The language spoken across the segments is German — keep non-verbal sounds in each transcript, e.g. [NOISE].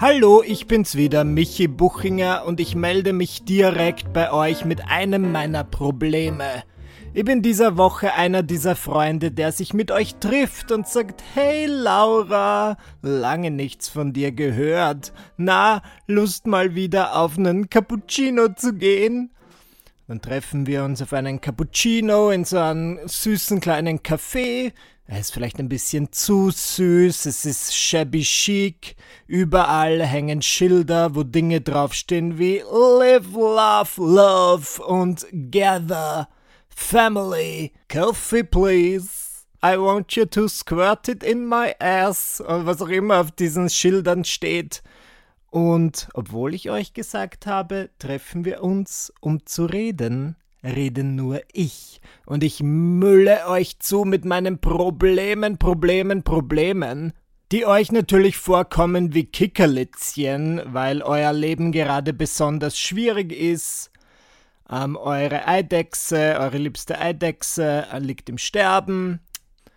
Hallo, ich bin's wieder, Michi Buchinger, und ich melde mich direkt bei euch mit einem meiner Probleme. Ich bin dieser Woche einer dieser Freunde, der sich mit euch trifft und sagt, hey Laura, lange nichts von dir gehört. Na, Lust mal wieder auf einen Cappuccino zu gehen? Dann treffen wir uns auf einen Cappuccino in so einem süßen kleinen Café. Er ist vielleicht ein bisschen zu süß, es ist shabby chic. Überall hängen Schilder, wo Dinge draufstehen wie Live, Love, Love und Gather. Family. Coffee, please. I want you to squirt it in my ass. Und was auch immer auf diesen Schildern steht. Und obwohl ich euch gesagt habe, treffen wir uns, um zu reden, rede nur ich. Und ich mülle euch zu mit meinen Problemen, Problemen, Problemen, die euch natürlich vorkommen wie Kickerlitzchen, weil euer Leben gerade besonders schwierig ist. Ähm, eure Eidechse, eure liebste Eidechse äh, liegt im Sterben.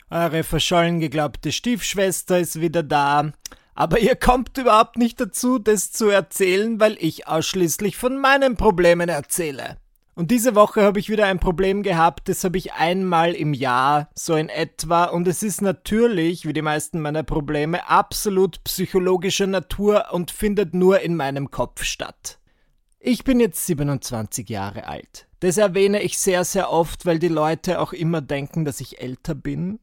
Eure verschollen geglaubte Stiefschwester ist wieder da. Aber ihr kommt überhaupt nicht dazu, das zu erzählen, weil ich ausschließlich von meinen Problemen erzähle. Und diese Woche habe ich wieder ein Problem gehabt, das habe ich einmal im Jahr, so in etwa, und es ist natürlich, wie die meisten meiner Probleme, absolut psychologischer Natur und findet nur in meinem Kopf statt. Ich bin jetzt 27 Jahre alt. Das erwähne ich sehr, sehr oft, weil die Leute auch immer denken, dass ich älter bin.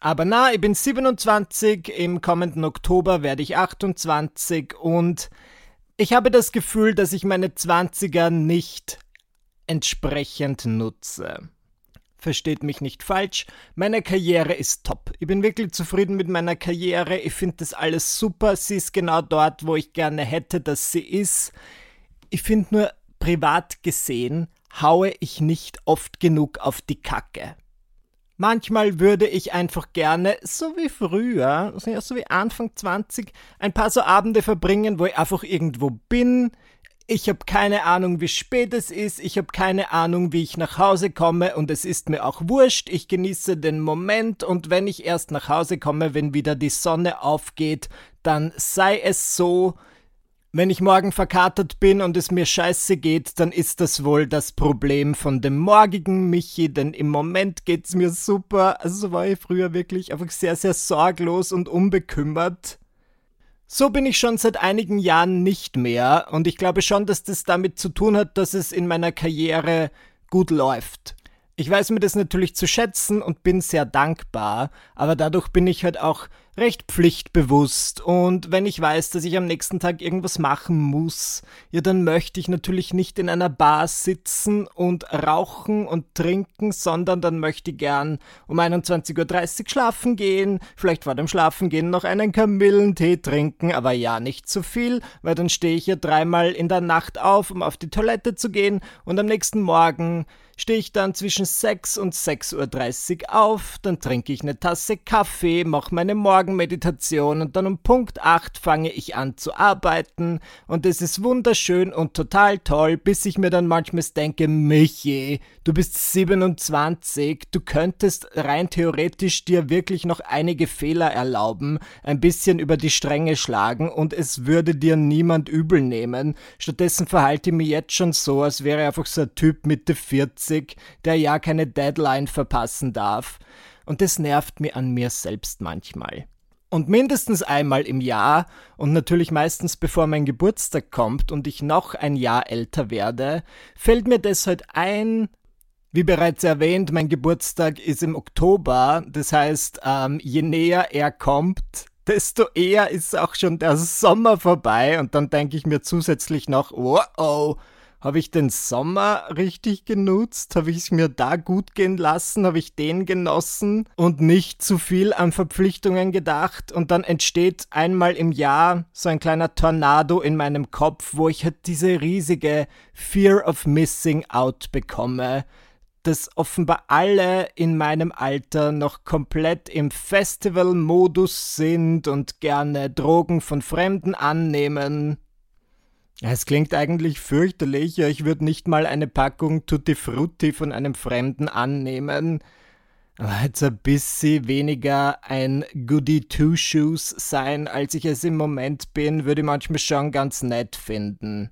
Aber na, ich bin 27, im kommenden Oktober werde ich 28 und ich habe das Gefühl, dass ich meine 20er nicht entsprechend nutze. Versteht mich nicht falsch, meine Karriere ist top. Ich bin wirklich zufrieden mit meiner Karriere, ich finde das alles super, sie ist genau dort, wo ich gerne hätte, dass sie ist. Ich finde nur, privat gesehen, haue ich nicht oft genug auf die Kacke. Manchmal würde ich einfach gerne, so wie früher, so wie Anfang 20, ein paar so Abende verbringen, wo ich einfach irgendwo bin. Ich habe keine Ahnung, wie spät es ist, ich habe keine Ahnung, wie ich nach Hause komme. Und es ist mir auch wurscht, ich genieße den Moment. Und wenn ich erst nach Hause komme, wenn wieder die Sonne aufgeht, dann sei es so, wenn ich morgen verkatert bin und es mir scheiße geht, dann ist das wohl das Problem von dem morgigen Michi, denn im Moment geht's mir super. Also war ich früher wirklich einfach sehr, sehr sorglos und unbekümmert. So bin ich schon seit einigen Jahren nicht mehr und ich glaube schon, dass das damit zu tun hat, dass es in meiner Karriere gut läuft. Ich weiß mir das natürlich zu schätzen und bin sehr dankbar, aber dadurch bin ich halt auch recht pflichtbewusst. Und wenn ich weiß, dass ich am nächsten Tag irgendwas machen muss, ja dann möchte ich natürlich nicht in einer Bar sitzen und rauchen und trinken, sondern dann möchte ich gern um 21.30 Uhr schlafen gehen, vielleicht vor dem Schlafengehen noch einen Kamillentee trinken, aber ja nicht zu viel, weil dann stehe ich ja dreimal in der Nacht auf, um auf die Toilette zu gehen und am nächsten Morgen stehe ich dann zwischen 6 und 6.30 Uhr auf, dann trinke ich eine Tasse Kaffee, mache meine Morgenmeditation und dann um Punkt 8 fange ich an zu arbeiten und es ist wunderschön und total toll, bis ich mir dann manchmal denke, Michi, du bist 27, du könntest rein theoretisch dir wirklich noch einige Fehler erlauben, ein bisschen über die Stränge schlagen und es würde dir niemand übel nehmen. Stattdessen verhalte ich mich jetzt schon so, als wäre einfach so ein Typ Mitte 40 witzig, der ja keine Deadline verpassen darf. Und das nervt mir an mir selbst manchmal. Und mindestens einmal im Jahr und natürlich meistens bevor mein Geburtstag kommt und ich noch ein Jahr älter werde, fällt mir deshalb ein, wie bereits erwähnt, mein Geburtstag ist im Oktober, das heißt, ähm, je näher er kommt, desto eher ist auch schon der Sommer vorbei und dann denke ich mir zusätzlich noch, oh oh, habe ich den Sommer richtig genutzt? Habe ich es mir da gut gehen lassen? Habe ich den genossen und nicht zu viel an Verpflichtungen gedacht? Und dann entsteht einmal im Jahr so ein kleiner Tornado in meinem Kopf, wo ich halt diese riesige Fear of Missing Out bekomme dass offenbar alle in meinem Alter noch komplett im Festival-Modus sind und gerne Drogen von Fremden annehmen es klingt eigentlich fürchterlich, ich würde nicht mal eine Packung Tutti Frutti von einem Fremden annehmen. aber jetzt ein bisschen weniger ein Goody Two-Shoes sein, als ich es im Moment bin, würde ich manchmal schon ganz nett finden.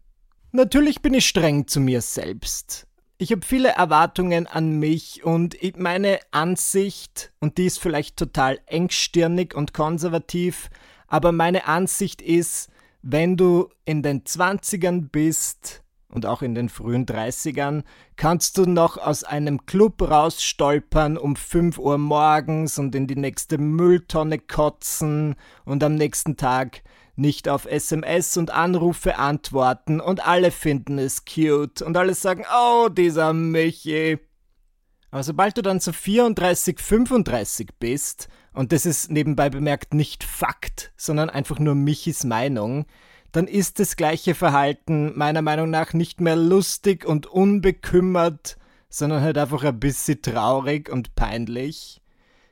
Natürlich bin ich streng zu mir selbst. Ich habe viele Erwartungen an mich und meine Ansicht, und die ist vielleicht total engstirnig und konservativ, aber meine Ansicht ist, wenn du in den 20ern bist, und auch in den frühen 30ern, kannst du noch aus einem Club rausstolpern um 5 Uhr morgens und in die nächste Mülltonne kotzen und am nächsten Tag nicht auf SMS und Anrufe antworten und alle finden es cute und alle sagen, oh, dieser Michi. Aber sobald du dann so 34, 35 bist, und das ist nebenbei bemerkt nicht Fakt, sondern einfach nur Michis Meinung, dann ist das gleiche Verhalten meiner Meinung nach nicht mehr lustig und unbekümmert, sondern halt einfach ein bisschen traurig und peinlich.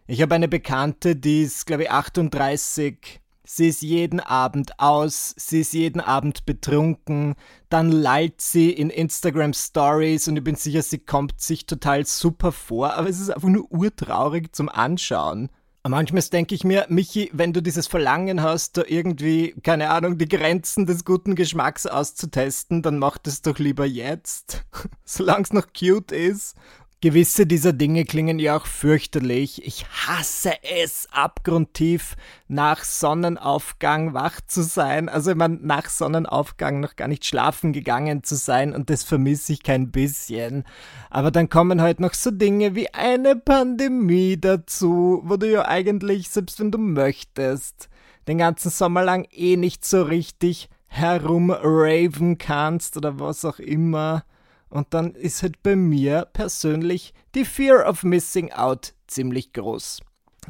Ich habe eine Bekannte, die ist, glaube ich, 38. Sie ist jeden Abend aus, sie ist jeden Abend betrunken, dann lallt sie in Instagram Stories und ich bin sicher, sie kommt sich total super vor, aber es ist einfach nur urtraurig zum Anschauen. Manchmal denke ich mir, Michi, wenn du dieses Verlangen hast, da irgendwie, keine Ahnung, die Grenzen des guten Geschmacks auszutesten, dann mach das doch lieber jetzt, [LAUGHS] solange es noch cute ist Gewisse dieser Dinge klingen ja auch fürchterlich. Ich hasse es abgrundtief, nach Sonnenaufgang wach zu sein. Also ich meine, nach Sonnenaufgang noch gar nicht schlafen gegangen zu sein und das vermisse ich kein bisschen. Aber dann kommen halt noch so Dinge wie eine Pandemie dazu, wo du ja eigentlich, selbst wenn du möchtest, den ganzen Sommer lang eh nicht so richtig herumraven kannst oder was auch immer. Und dann ist halt bei mir persönlich die Fear of Missing Out ziemlich groß.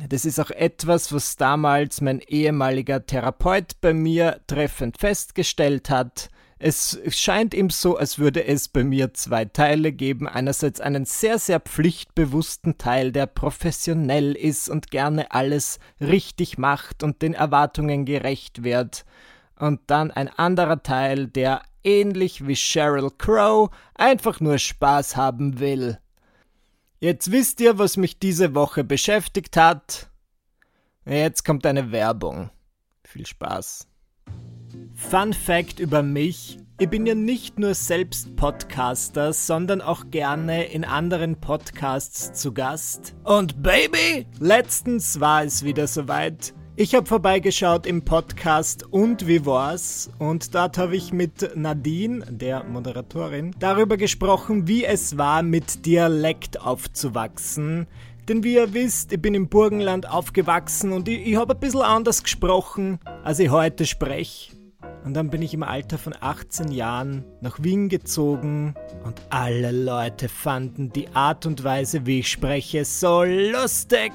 Das ist auch etwas, was damals mein ehemaliger Therapeut bei mir treffend festgestellt hat. Es scheint ihm so, als würde es bei mir zwei Teile geben. Einerseits einen sehr, sehr pflichtbewussten Teil, der professionell ist und gerne alles richtig macht und den Erwartungen gerecht wird. Und dann ein anderer Teil, der ähnlich wie Sheryl Crow, einfach nur Spaß haben will. Jetzt wisst ihr, was mich diese Woche beschäftigt hat. Jetzt kommt eine Werbung. Viel Spaß. Fun Fact über mich. Ich bin ja nicht nur selbst Podcaster, sondern auch gerne in anderen Podcasts zu Gast. Und Baby, letztens war es wieder soweit. Ich habe vorbeigeschaut im Podcast Und wie war's? Und dort habe ich mit Nadine, der Moderatorin, darüber gesprochen, wie es war, mit Dialekt aufzuwachsen. Denn wie ihr wisst, ich bin im Burgenland aufgewachsen und ich, ich habe ein bisschen anders gesprochen, als ich heute spreche. Und dann bin ich im Alter von 18 Jahren nach Wien gezogen und alle Leute fanden die Art und Weise, wie ich spreche, so lustig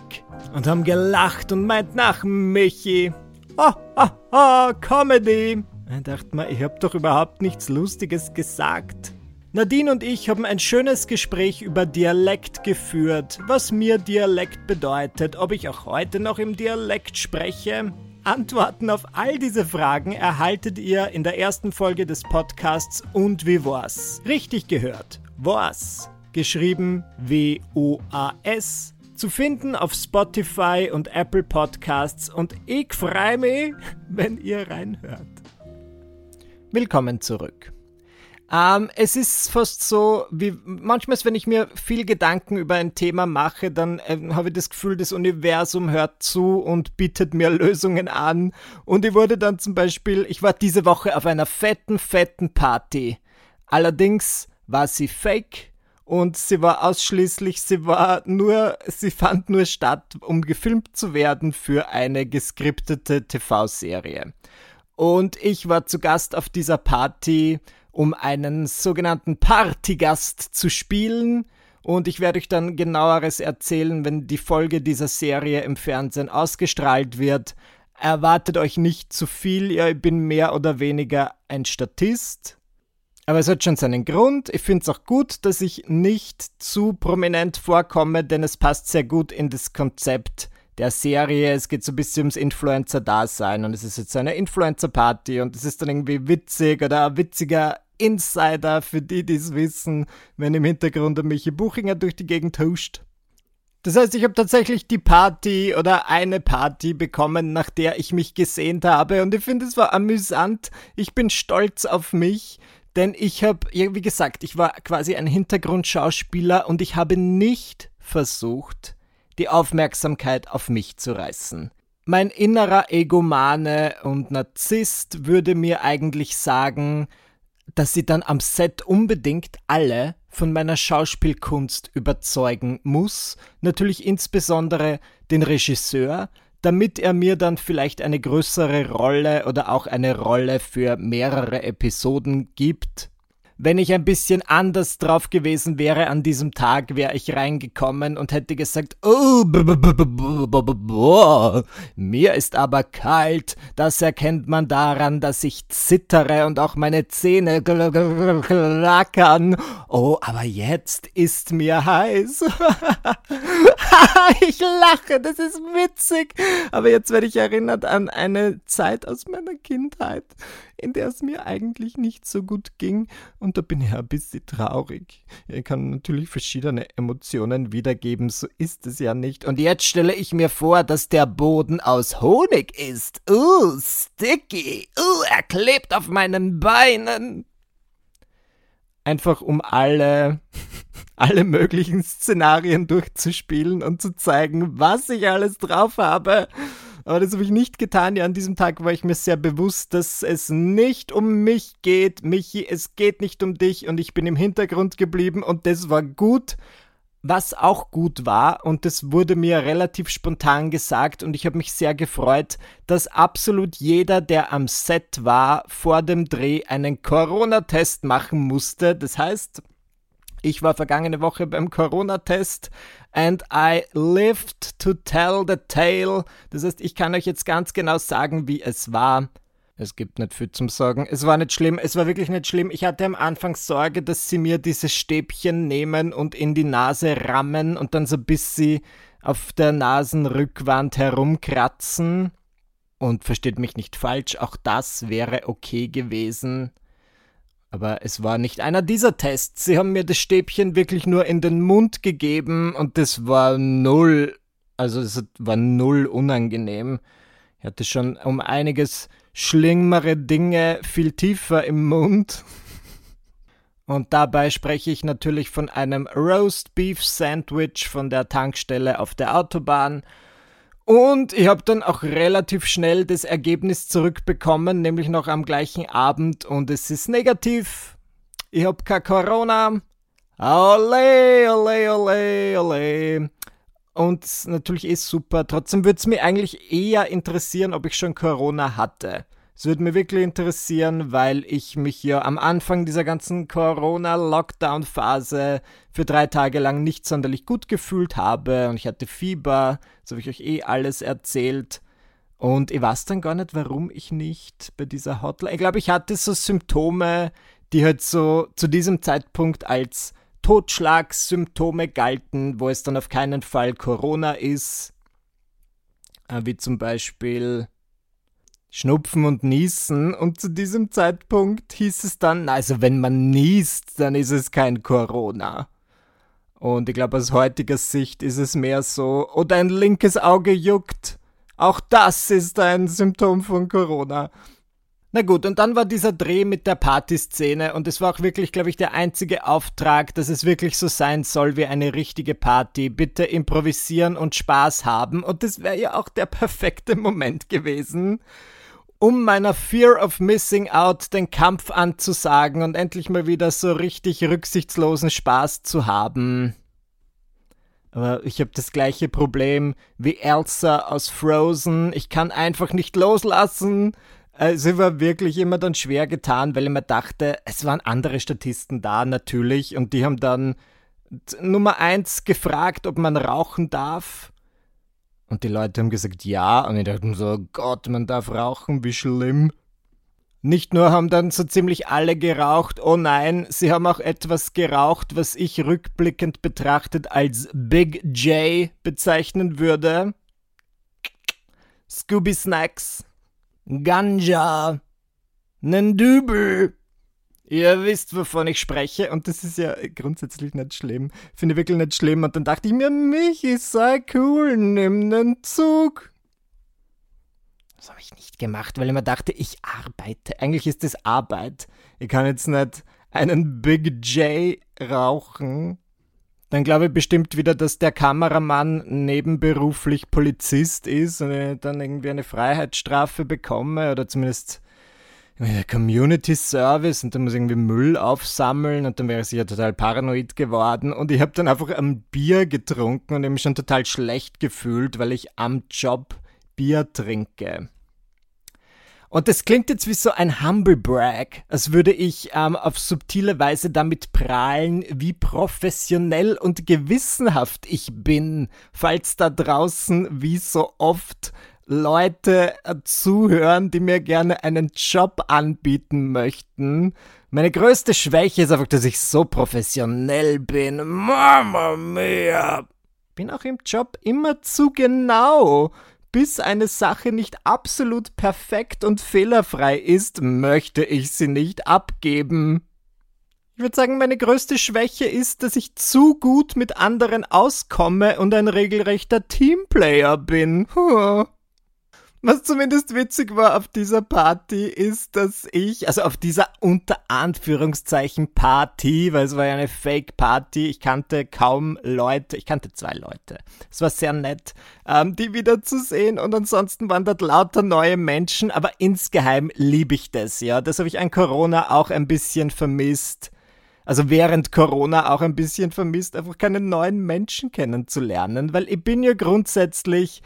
und haben gelacht und meint nach Michi. Ha, ha, ha, Comedy. Ich dachte mir, ich hab doch überhaupt nichts Lustiges gesagt. Nadine und ich haben ein schönes Gespräch über Dialekt geführt, was mir Dialekt bedeutet, ob ich auch heute noch im Dialekt spreche Antworten auf all diese Fragen erhaltet ihr in der ersten Folge des Podcasts Und wie war's? Richtig gehört. Was? Geschrieben W-O-A-S. Zu finden auf Spotify und Apple Podcasts und ich freue mich, [LAUGHS] wenn ihr reinhört. Willkommen zurück. Ähm, es ist fast so, wie manchmal, wenn ich mir viel Gedanken über ein Thema mache, dann äh, habe ich das Gefühl, das Universum hört zu und bietet mir [LAUGHS] Lösungen an. Und ich wurde dann zum Beispiel, ich war diese Woche auf einer fetten, fetten Party. Allerdings war sie fake und sie war ausschließlich, sie war nur, sie fand nur statt, um gefilmt zu werden für eine geskriptete TV-Serie. Und ich war zu Gast auf dieser Party um einen sogenannten Partygast zu spielen. Und ich werde euch dann genaueres erzählen, wenn die Folge dieser Serie im Fernsehen ausgestrahlt wird. Erwartet euch nicht zu viel, ich bin mehr oder weniger ein Statist. Aber es hat schon seinen Grund. Ich finde es auch gut, dass ich nicht zu prominent vorkomme, denn es passt sehr gut in das Konzept der Serie. Es geht so ein bisschen ums Influencer-Dasein und es ist jetzt eine Influencer-Party und es ist dann irgendwie witzig oder ein witziger Insider für die, die es wissen, wenn im Hintergrund der Michi Buchinger durch die Gegend huscht. Das heißt, ich habe tatsächlich die Party oder eine Party bekommen, nach der ich mich gesehnt habe. Und ich finde, es war amüsant. Ich bin stolz auf mich. Denn ich habe, wie gesagt, ich war quasi ein Hintergrundschauspieler und ich habe nicht versucht, die Aufmerksamkeit auf mich zu reißen. Mein innerer Egomane und Narzisst würde mir eigentlich sagen, dass sie dann am Set unbedingt alle von meiner Schauspielkunst überzeugen muss, natürlich insbesondere den Regisseur, damit er mir dann vielleicht eine größere Rolle oder auch eine Rolle für mehrere Episoden gibt wenn ich ein bisschen anders drauf gewesen wäre an diesem Tag, wäre ich reingekommen und hätte gesagt, oh, mir ist aber kalt. Das erkennt man daran, dass ich zittere und auch meine Zähne klackern. Oh, aber jetzt ist mir heiß. [LAUGHS] ich lache, das ist witzig. Aber jetzt werde ich erinnert an eine Zeit aus meiner Kindheit in der es mir eigentlich nicht so gut ging. Und da bin ich ein bisschen traurig. Ich kann natürlich verschiedene Emotionen wiedergeben, so ist es ja nicht. Und jetzt stelle ich mir vor, dass der Boden aus Honig ist. Uh, sticky. Uh, er klebt auf meinen Beinen. Einfach um alle [LAUGHS] alle möglichen Szenarien durchzuspielen und zu zeigen, was ich alles drauf habe. Aber das habe ich nicht getan. Ja, an diesem Tag war ich mir sehr bewusst, dass es nicht um mich geht. Michi, es geht nicht um dich und ich bin im Hintergrund geblieben und das war gut. Was auch gut war, und das wurde mir relativ spontan gesagt, und ich habe mich sehr gefreut, dass absolut jeder, der am Set war, vor dem Dreh einen Corona-Test machen musste. Das heißt, ich war vergangene Woche beim Corona-Test and I lived to tell the tale. Das heißt, ich kann euch jetzt ganz genau sagen, wie es war. Es gibt nicht viel zum Sagen. Es war nicht schlimm. Es war wirklich nicht schlimm. Ich hatte am Anfang Sorge, dass sie mir diese Stäbchen nehmen und in die Nase rammen und dann so bis sie auf der Nasenrückwand herumkratzen. Und versteht mich nicht falsch, auch das wäre okay gewesen. Aber es war nicht einer dieser Tests. Sie haben mir das Stäbchen wirklich nur in den Mund gegeben und das war null, also es war null unangenehm. Ich hatte schon um einiges schlimmere Dinge viel tiefer im Mund. Und dabei spreche ich natürlich von einem Roast Beef Sandwich von der Tankstelle auf der Autobahn und ich habe dann auch relativ schnell das Ergebnis zurückbekommen, nämlich noch am gleichen Abend und es ist negativ. Ich habe kein Corona. Ole, ole, ole, ole. Und natürlich ist super. Trotzdem würde es mich eigentlich eher interessieren, ob ich schon Corona hatte. Es würde mich wirklich interessieren, weil ich mich ja am Anfang dieser ganzen Corona-Lockdown-Phase für drei Tage lang nicht sonderlich gut gefühlt habe und ich hatte Fieber, das habe ich euch eh alles erzählt. Und ich weiß dann gar nicht, warum ich nicht bei dieser Hotline. Ich glaube, ich hatte so Symptome, die halt so zu diesem Zeitpunkt als Totschlagssymptome galten, wo es dann auf keinen Fall Corona ist. Äh, wie zum Beispiel Schnupfen und Niesen und zu diesem Zeitpunkt hieß es dann, also wenn man niest, dann ist es kein Corona. Und ich glaube, aus heutiger Sicht ist es mehr so, oh, dein linkes Auge juckt. Auch das ist ein Symptom von Corona. Na gut, und dann war dieser Dreh mit der Partyszene und es war auch wirklich, glaube ich, der einzige Auftrag, dass es wirklich so sein soll wie eine richtige Party. Bitte improvisieren und Spaß haben und das wäre ja auch der perfekte Moment gewesen um meiner Fear of Missing Out den Kampf anzusagen und endlich mal wieder so richtig rücksichtslosen Spaß zu haben. Aber ich habe das gleiche Problem wie Elsa aus Frozen. Ich kann einfach nicht loslassen. Also war wirklich immer dann schwer getan, weil ich mir dachte, es waren andere Statisten da natürlich und die haben dann Nummer eins gefragt, ob man rauchen darf. Und die Leute haben gesagt, ja. Und ich dachte so, Gott, man darf rauchen, wie schlimm. Nicht nur haben dann so ziemlich alle geraucht, oh nein, sie haben auch etwas geraucht, was ich rückblickend betrachtet als Big J bezeichnen würde. Scooby Snacks, Ganja, nen Dübel. Ihr wisst, wovon ich spreche, und das ist ja grundsätzlich nicht schlimm. Finde ich wirklich nicht schlimm. Und dann dachte ich mir, Michi, sei cool, nimm den Zug. Das habe ich nicht gemacht, weil ich mir dachte, ich arbeite. Eigentlich ist das Arbeit. Ich kann jetzt nicht einen Big J rauchen. Dann glaube ich bestimmt wieder, dass der Kameramann nebenberuflich Polizist ist und ich dann irgendwie eine Freiheitsstrafe bekomme oder zumindest Community Service und dann muss ich irgendwie Müll aufsammeln und dann wäre ich ja total paranoid geworden und ich habe dann einfach ein Bier getrunken und mich schon total schlecht gefühlt, weil ich am Job Bier trinke. Und das klingt jetzt wie so ein Humble Brag, als würde ich ähm, auf subtile Weise damit prahlen, wie professionell und gewissenhaft ich bin, falls da draußen wie so oft Leute äh, zuhören, die mir gerne einen Job anbieten möchten. Meine größte Schwäche ist einfach, dass ich so professionell bin. Mama mia! Bin auch im Job immer zu genau. Bis eine Sache nicht absolut perfekt und fehlerfrei ist, möchte ich sie nicht abgeben. Ich würde sagen, meine größte Schwäche ist, dass ich zu gut mit anderen auskomme und ein regelrechter Teamplayer bin. Huh. Was zumindest witzig war auf dieser Party ist, dass ich, also auf dieser unter Anführungszeichen Party, weil es war ja eine Fake-Party, ich kannte kaum Leute, ich kannte zwei Leute. Es war sehr nett, ähm, die wiederzusehen und ansonsten waren dort lauter neue Menschen, aber insgeheim liebe ich das, ja. Das habe ich an Corona auch ein bisschen vermisst also während Corona auch ein bisschen vermisst, einfach keine neuen Menschen kennenzulernen, weil ich bin ja grundsätzlich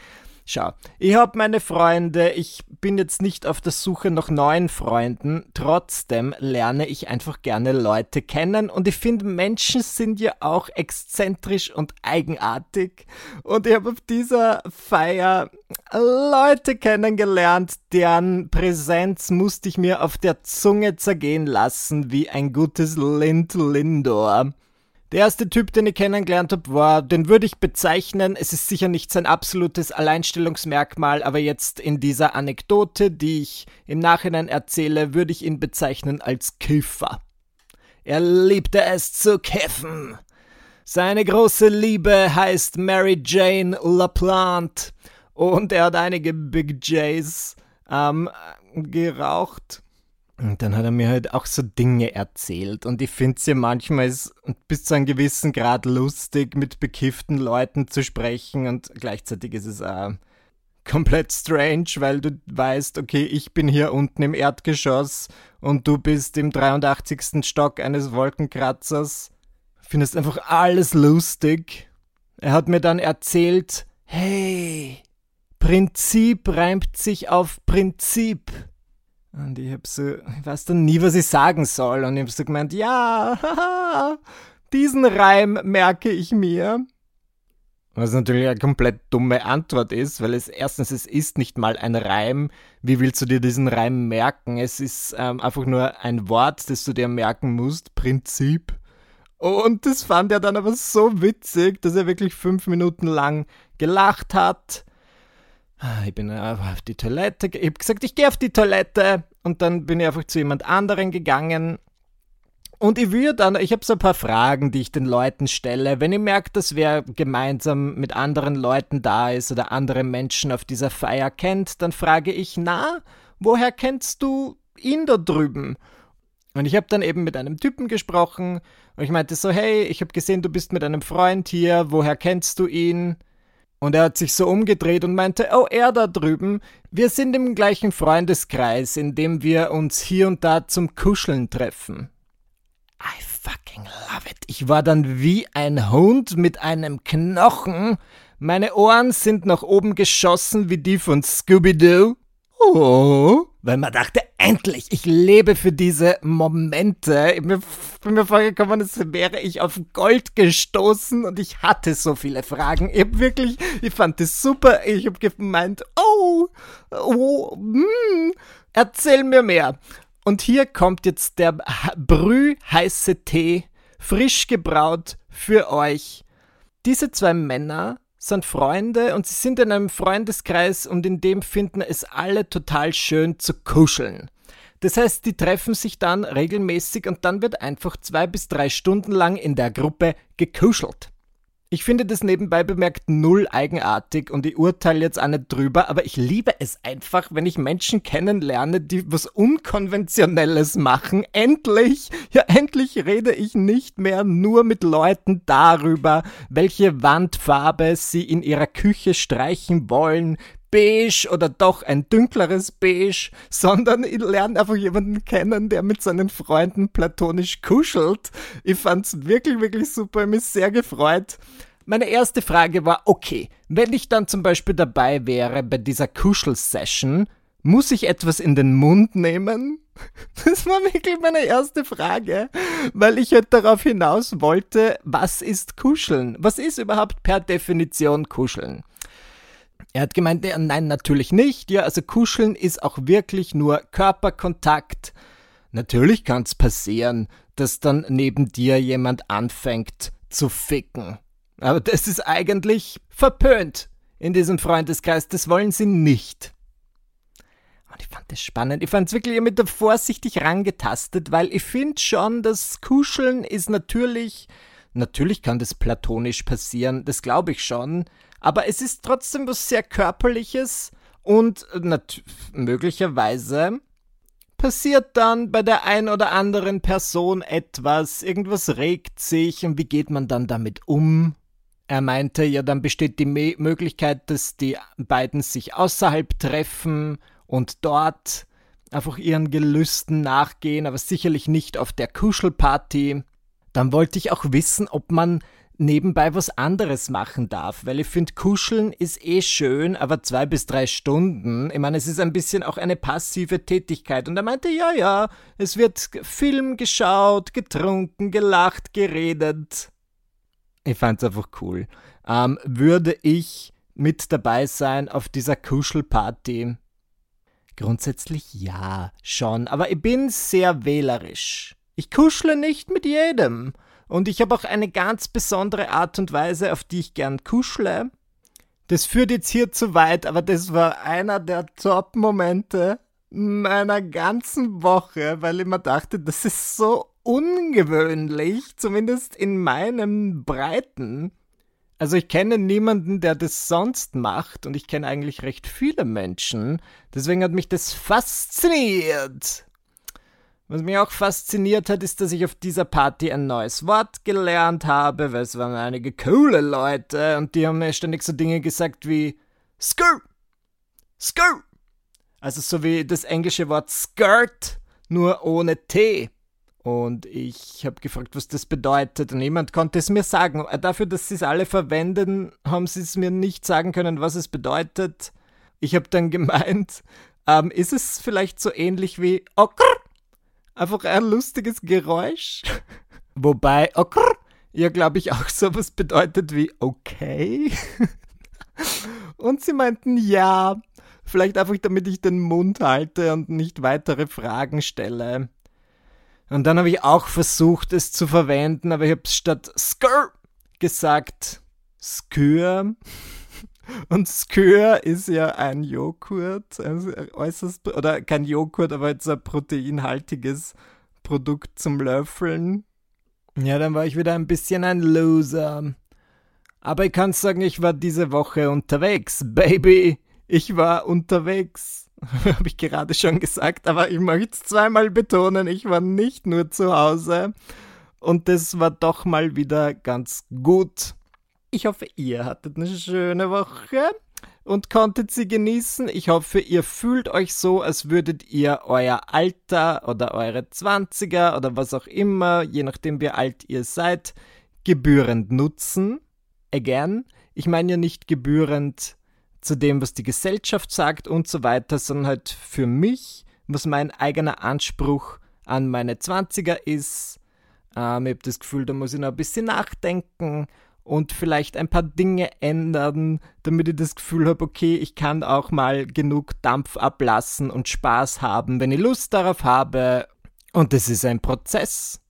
Schau, ich habe meine Freunde, ich bin jetzt nicht auf der Suche nach neuen Freunden, trotzdem lerne ich einfach gerne Leute kennen und ich finde, Menschen sind ja auch exzentrisch und eigenartig und ich habe auf dieser Feier Leute kennengelernt, deren Präsenz musste ich mir auf der Zunge zergehen lassen wie ein gutes Lind Lindor. Der erste Typ, den ich kennengelernt habe, war, den würde ich bezeichnen, es ist sicher nicht sein absolutes Alleinstellungsmerkmal, aber jetzt in dieser Anekdote, die ich im Nachhinein erzähle, würde ich ihn bezeichnen als Kiffer. Er liebte es zu kiffen. Seine große Liebe heißt Mary Jane LaPlante und er hat einige Big J's ähm, geraucht. Und dann hat er mir halt auch so Dinge erzählt. Und ich finde es ja manchmal bis zu einem gewissen Grad lustig, mit bekifften Leuten zu sprechen. Und gleichzeitig ist es auch komplett strange, weil du weißt, okay, ich bin hier unten im Erdgeschoss und du bist im 83. Stock eines Wolkenkratzers. Findest einfach alles lustig. Er hat mir dann erzählt, hey, Prinzip reimt sich auf Prinzip. Und ich hab so, ich weiß dann nie, was ich sagen soll. Und ich hab so gemeint, ja, haha, diesen Reim merke ich mir. Was natürlich eine komplett dumme Antwort ist, weil es erstens, es ist nicht mal ein Reim. Wie willst du dir diesen Reim merken? Es ist ähm, einfach nur ein Wort, das du dir merken musst. Prinzip. Und das fand er dann aber so witzig, dass er wirklich fünf Minuten lang gelacht hat ich bin auf die Toilette, ich habe gesagt, ich gehe auf die Toilette und dann bin ich einfach zu jemand anderen gegangen und ich würde dann, ich habe so ein paar Fragen, die ich den Leuten stelle. Wenn ich merke, dass wer gemeinsam mit anderen Leuten da ist oder andere Menschen auf dieser Feier kennt, dann frage ich, na, woher kennst du ihn da drüben? Und ich habe dann eben mit einem Typen gesprochen und ich meinte so, hey, ich habe gesehen, du bist mit einem Freund hier, woher kennst du ihn? Und er hat sich so umgedreht und meinte, oh, er da drüben, wir sind im gleichen Freundeskreis, in dem wir uns hier und da zum Kuscheln treffen. I fucking love it. Ich war dann wie ein Hund mit einem Knochen. Meine Ohren sind nach oben geschossen wie die von Scooby-Doo. Oh, weil man dachte, endlich, ich lebe für diese Momente. Ich bin mir vorgekommen, als wäre ich auf Gold gestoßen und ich hatte so viele Fragen. Ich hab wirklich, ich fand das super. Ich hab gemeint, oh, oh, mm, erzähl mir mehr. Und hier kommt jetzt der brühheiße Tee, frisch gebraut für euch. Diese zwei Männer sind Freunde und sie sind in einem Freundeskreis und in dem finden es alle total schön zu kuscheln. Das heißt, die treffen sich dann regelmäßig und dann wird einfach zwei bis drei Stunden lang in der Gruppe gekuschelt. Ich finde das nebenbei bemerkt null eigenartig und ich urteile jetzt auch nicht drüber, aber ich liebe es einfach, wenn ich Menschen kennenlerne, die was Unkonventionelles machen. Endlich, ja endlich rede ich nicht mehr nur mit Leuten darüber, welche Wandfarbe sie in ihrer Küche streichen wollen, beige oder doch ein dünkleres beige, sondern ich lerne einfach jemanden kennen, der mit seinen Freunden platonisch kuschelt. Ich fand's wirklich, wirklich super, mich sehr gefreut. Meine erste Frage war, okay, wenn ich dann zum Beispiel dabei wäre bei dieser Kuschel-Session, muss ich etwas in den Mund nehmen? [LAUGHS] Das war wirklich meine erste Frage, weil ich halt darauf hinaus wollte, was ist Kuscheln? Was ist überhaupt per Definition Kuscheln? Er hat gemeint, nein, natürlich nicht. Ja, also kuscheln ist auch wirklich nur Körperkontakt. Natürlich kann es passieren, dass dann neben dir jemand anfängt zu ficken. Aber das ist eigentlich verpönt in diesem Freundeskreis. Das wollen sie nicht. Und ich fand das spannend. Ich fand es wirklich mit der vorsichtig rangetastet, weil ich finde schon, das Kuscheln ist natürlich, natürlich kann das platonisch passieren, das glaube ich schon, aber es ist trotzdem was sehr körperliches und möglicherweise passiert dann bei der ein oder anderen Person etwas, irgendwas regt sich und wie geht man dann damit um? Er meinte, ja, dann besteht die Möglichkeit, dass die beiden sich außerhalb treffen und dort einfach ihren Gelüsten nachgehen, aber sicherlich nicht auf der Kuschelparty. Dann wollte ich auch wissen, ob man nebenbei was anderes machen darf, weil ich finde, kuscheln ist eh schön, aber zwei bis drei Stunden. Ich meine, es ist ein bisschen auch eine passive Tätigkeit. Und er meinte, ja, ja, es wird Film geschaut, getrunken, gelacht, geredet. Ich fand's einfach cool. Ähm, würde ich mit dabei sein auf dieser Kuschelparty? Grundsätzlich ja, schon, aber ich bin sehr wählerisch. Ich kuschle nicht mit jedem. Und ich habe auch eine ganz besondere Art und Weise, auf die ich gern kuschle. Das führt jetzt hier zu weit, aber das war einer der Top-Momente meiner ganzen Woche, weil ich mir dachte, das ist so ungewöhnlich, zumindest in meinem Breiten. Also ich kenne niemanden, der das sonst macht und ich kenne eigentlich recht viele Menschen. Deswegen hat mich das fasziniert. Was mich auch fasziniert hat, ist, dass ich auf dieser Party ein neues Wort gelernt habe, weil es waren einige coole Leute und die haben mir ständig so Dinge gesagt wie Skirt, Skirt. Also so wie das englische Wort Skirt, nur ohne T. Und ich habe gefragt, was das bedeutet und niemand konnte es mir sagen. Dafür, dass sie es alle verwenden, haben sie es mir nicht sagen können, was es bedeutet. Ich habe dann [LAUGHS] gemeint, ähm, ist es vielleicht so ähnlich wie Okr? Einfach ein lustiges Geräusch. [LAUGHS] Wobei, okay, ja, glaube ich, auch sowas bedeutet wie okay. [LAUGHS] und sie meinten ja. Vielleicht einfach, damit ich den Mund halte und nicht weitere Fragen stelle. Und dann habe ich auch versucht, es zu verwenden, aber ich habe statt Skr gesagt Skür. Und Skür ist ja ein Joghurt, also äußerst, oder kein Joghurt, aber jetzt ein proteinhaltiges Produkt zum Löffeln. Ja, dann war ich wieder ein bisschen ein Loser. Aber ich kann sagen, ich war diese Woche unterwegs, Baby. Ich war unterwegs. [LAUGHS] Habe ich gerade schon gesagt, aber ich möchte es zweimal betonen, ich war nicht nur zu Hause. Und das war doch mal wieder ganz gut. Ich hoffe, ihr hattet eine schöne Woche und konntet sie genießen. Ich hoffe, ihr fühlt euch so, als würdet ihr euer Alter oder eure Zwanziger oder was auch immer, je nachdem wie alt ihr seid, gebührend nutzen. Again, ich meine ja nicht gebührend zu dem, was die Gesellschaft sagt und so weiter, sondern halt für mich, was mein eigener Anspruch an meine Zwanziger ist. Ähm, ich habe das Gefühl, da muss ich noch ein bisschen nachdenken und vielleicht ein paar Dinge ändern, damit ich das Gefühl habe, okay, ich kann auch mal genug Dampf ablassen und Spaß haben, wenn ich Lust darauf habe. Und es ist ein Prozess.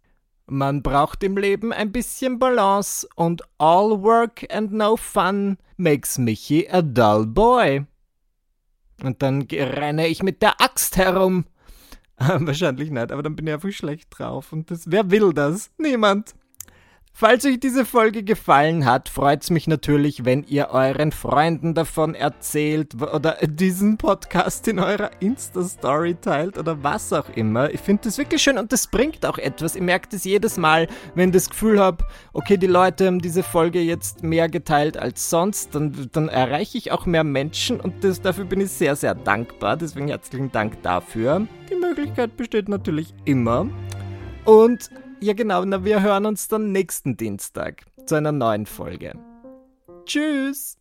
Man braucht im Leben ein bisschen Balance und all work and no fun makes Michi a dull boy. Und dann renne ich mit der Axt herum. [LAUGHS] Wahrscheinlich nicht, aber dann bin ich einfach schlecht drauf. Und das, wer will das? Niemand. Falls euch diese Folge gefallen hat, freut es mich natürlich, wenn ihr euren Freunden davon erzählt oder [LAUGHS] diesen Podcast in eurer Insta-Story teilt oder was auch immer. Ich finde das wirklich schön und das bringt auch etwas. Ich merke das jedes Mal, wenn ich das Gefühl habe, okay, die Leute haben diese Folge jetzt mehr geteilt als sonst, dann, dann erreiche ich auch mehr Menschen und das, dafür bin ich sehr, sehr dankbar. Deswegen herzlichen Dank dafür. Die Möglichkeit besteht natürlich immer. Und ja, genau. Na, wir hören uns dann nächsten Dienstag zu einer neuen Folge. Tschüss!